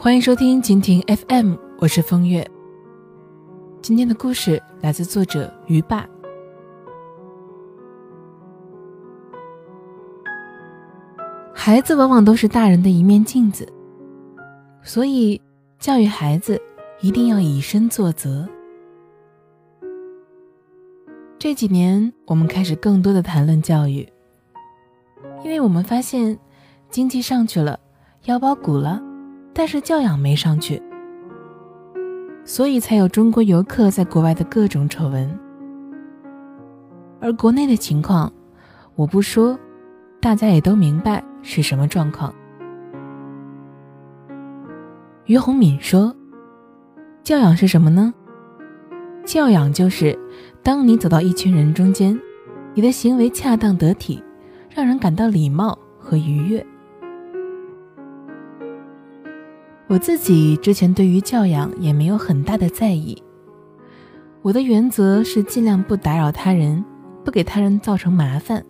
欢迎收听蜻蜓 FM，我是风月。今天的故事来自作者鱼爸。孩子往往都是大人的一面镜子，所以教育孩子一定要以身作则。这几年，我们开始更多的谈论教育，因为我们发现经济上去了，腰包鼓了。但是教养没上去，所以才有中国游客在国外的各种丑闻。而国内的情况，我不说，大家也都明白是什么状况。于洪敏说：“教养是什么呢？教养就是当你走到一群人中间，你的行为恰当得体，让人感到礼貌和愉悦。”我自己之前对于教养也没有很大的在意，我的原则是尽量不打扰他人，不给他人造成麻烦。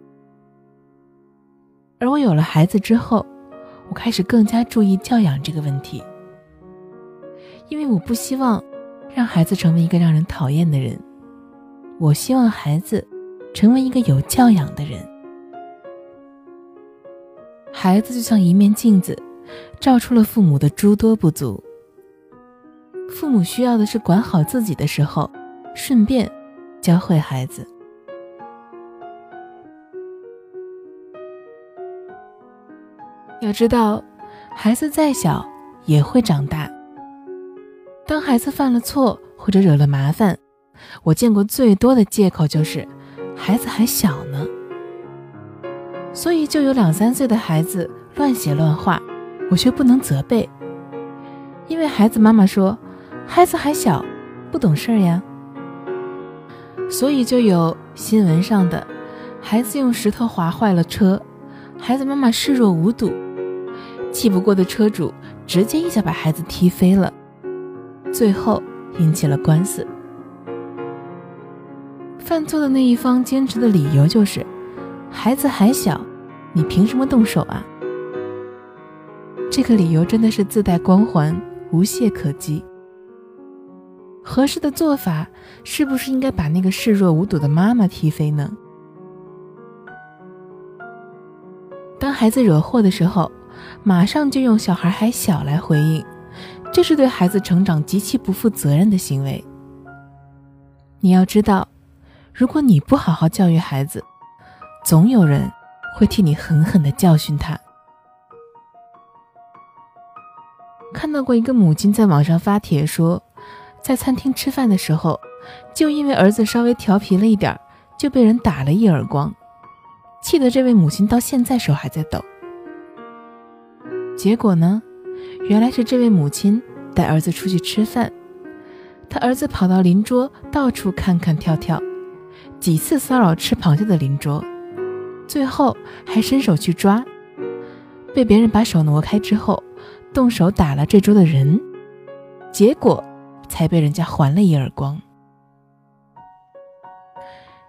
而我有了孩子之后，我开始更加注意教养这个问题，因为我不希望让孩子成为一个让人讨厌的人，我希望孩子成为一个有教养的人。孩子就像一面镜子。照出了父母的诸多不足。父母需要的是管好自己的时候，顺便教会孩子。要知道，孩子再小也会长大。当孩子犯了错或者惹了麻烦，我见过最多的借口就是孩子还小呢。所以就有两三岁的孩子乱写乱画。我却不能责备，因为孩子妈妈说，孩子还小，不懂事儿呀。所以就有新闻上的，孩子用石头划坏了车，孩子妈妈视若无睹，气不过的车主直接一脚把孩子踢飞了，最后引起了官司。犯错的那一方坚持的理由就是，孩子还小，你凭什么动手啊？这个理由真的是自带光环，无懈可击。合适的做法是不是应该把那个视若无睹的妈妈踢飞呢？当孩子惹祸的时候，马上就用“小孩还小”来回应，这是对孩子成长极其不负责任的行为。你要知道，如果你不好好教育孩子，总有人会替你狠狠地教训他。看到过一个母亲在网上发帖说，在餐厅吃饭的时候，就因为儿子稍微调皮了一点，就被人打了一耳光，气得这位母亲到现在手还在抖。结果呢，原来是这位母亲带儿子出去吃饭，他儿子跑到邻桌到处看看跳跳，几次骚扰吃螃蟹的邻桌，最后还伸手去抓，被别人把手挪开之后。动手打了这桌的人，结果才被人家还了一耳光。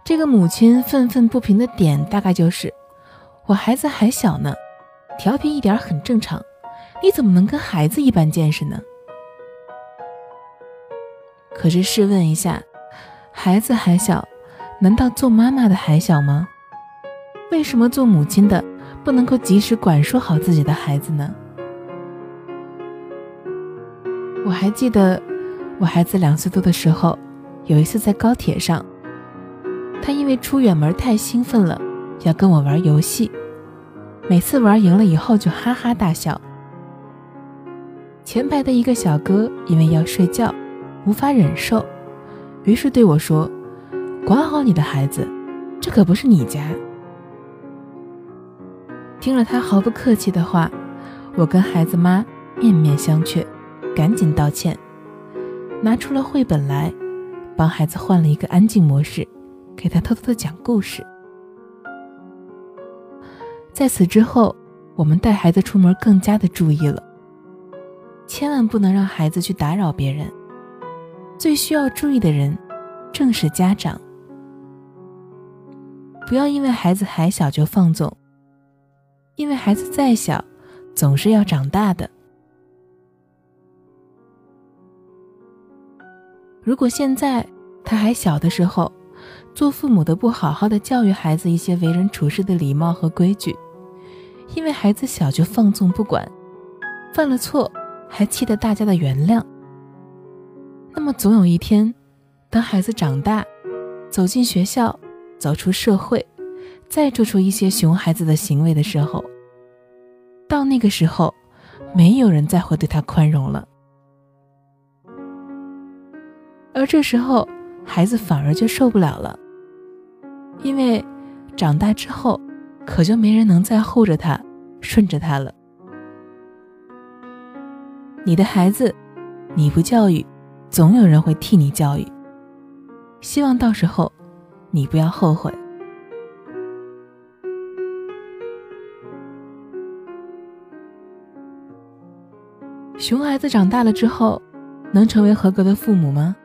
这个母亲愤愤不平的点大概就是：我孩子还小呢，调皮一点很正常，你怎么能跟孩子一般见识呢？可是试问一下，孩子还小，难道做妈妈的还小吗？为什么做母亲的不能够及时管束好自己的孩子呢？我还记得，我孩子两岁多的时候，有一次在高铁上，他因为出远门太兴奋了，要跟我玩游戏，每次玩赢了以后就哈哈大笑。前排的一个小哥因为要睡觉，无法忍受，于是对我说：“管好你的孩子，这可不是你家。”听了他毫不客气的话，我跟孩子妈面面相觑。赶紧道歉，拿出了绘本来，帮孩子换了一个安静模式，给他偷偷的讲故事。在此之后，我们带孩子出门更加的注意了，千万不能让孩子去打扰别人。最需要注意的人，正是家长。不要因为孩子还小就放纵，因为孩子再小，总是要长大的。如果现在他还小的时候，做父母的不好好的教育孩子一些为人处事的礼貌和规矩，因为孩子小就放纵不管，犯了错还气得大家的原谅，那么总有一天，当孩子长大，走进学校，走出社会，再做出一些熊孩子的行为的时候，到那个时候，没有人再会对他宽容了。而这时候，孩子反而就受不了了，因为长大之后，可就没人能再护着他、顺着他了。你的孩子，你不教育，总有人会替你教育。希望到时候，你不要后悔。熊孩子长大了之后，能成为合格的父母吗？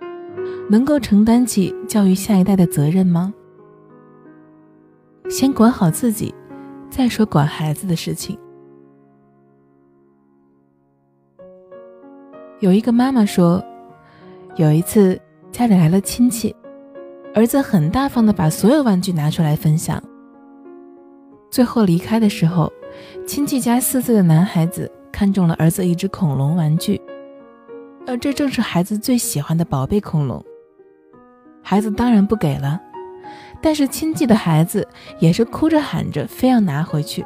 能够承担起教育下一代的责任吗？先管好自己，再说管孩子的事情。有一个妈妈说，有一次家里来了亲戚，儿子很大方的把所有玩具拿出来分享。最后离开的时候，亲戚家四岁的男孩子看中了儿子一只恐龙玩具，而这正是孩子最喜欢的宝贝恐龙。孩子当然不给了，但是亲戚的孩子也是哭着喊着非要拿回去。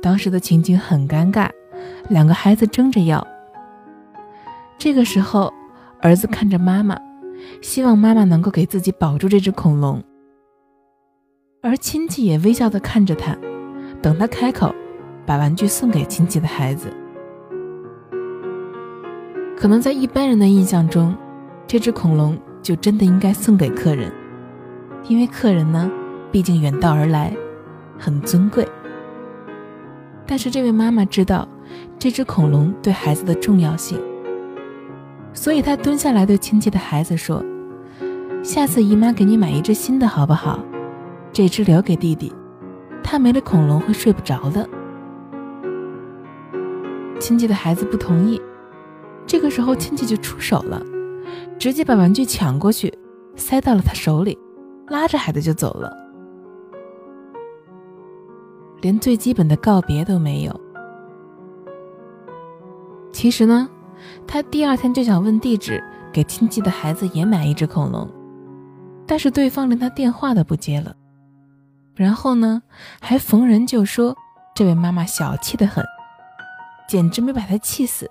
当时的情景很尴尬，两个孩子争着要。这个时候，儿子看着妈妈，希望妈妈能够给自己保住这只恐龙，而亲戚也微笑的看着他，等他开口，把玩具送给亲戚的孩子。可能在一般人的印象中，这只恐龙。就真的应该送给客人，因为客人呢，毕竟远道而来，很尊贵。但是这位妈妈知道这只恐龙对孩子的重要性，所以她蹲下来对亲戚的孩子说：“下次姨妈给你买一只新的好不好？这只留给弟弟，他没了恐龙会睡不着的。”亲戚的孩子不同意，这个时候亲戚就出手了。直接把玩具抢过去，塞到了他手里，拉着孩子就走了，连最基本的告别都没有。其实呢，他第二天就想问地址，给亲戚的孩子也买一只恐龙，但是对方连他电话都不接了，然后呢，还逢人就说这位妈妈小气的很，简直没把他气死。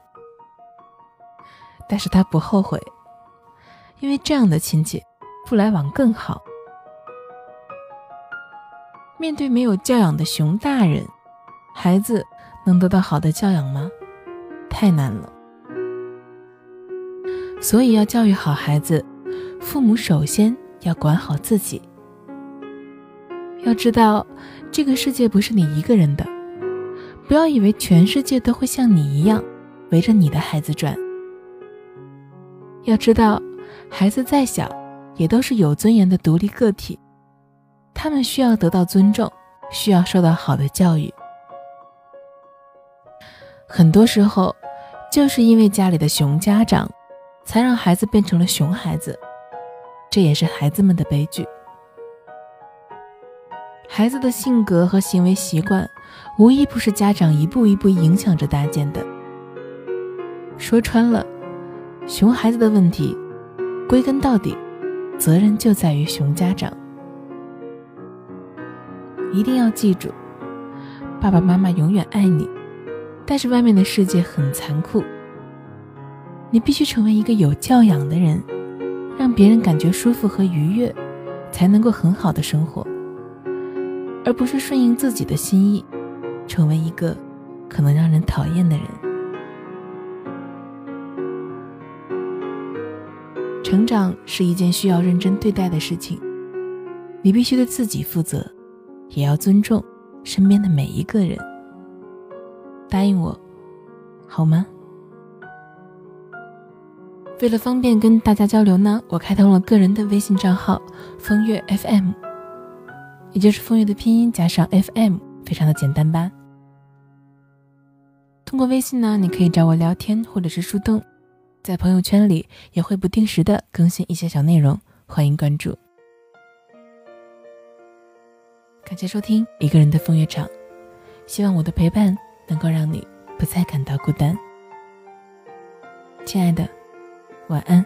但是他不后悔。因为这样的亲戚，不来往更好。面对没有教养的熊大人，孩子能得到好的教养吗？太难了。所以要教育好孩子，父母首先要管好自己。要知道，这个世界不是你一个人的，不要以为全世界都会像你一样围着你的孩子转。要知道。孩子再小，也都是有尊严的独立个体，他们需要得到尊重，需要受到好的教育。很多时候，就是因为家里的熊家长，才让孩子变成了熊孩子，这也是孩子们的悲剧。孩子的性格和行为习惯，无一不是家长一步一步影响着搭建的。说穿了，熊孩子的问题。归根到底，责任就在于熊家长。一定要记住，爸爸妈妈永远爱你，但是外面的世界很残酷。你必须成为一个有教养的人，让别人感觉舒服和愉悦，才能够很好的生活，而不是顺应自己的心意，成为一个可能让人讨厌的人。成长是一件需要认真对待的事情，你必须对自己负责，也要尊重身边的每一个人。答应我，好吗？为了方便跟大家交流呢，我开通了个人的微信账号“风月 FM”，也就是风月的拼音加上 FM，非常的简单吧。通过微信呢，你可以找我聊天或者是树洞。在朋友圈里也会不定时的更新一些小内容，欢迎关注。感谢收听一个人的风月场，希望我的陪伴能够让你不再感到孤单。亲爱的，晚安。